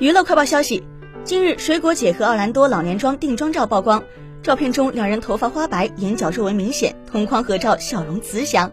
娱乐快报消息今日水果姐和奥兰多老年装定妆照曝光照片中两人头发花白眼角皱纹明显同框合照笑容慈祥。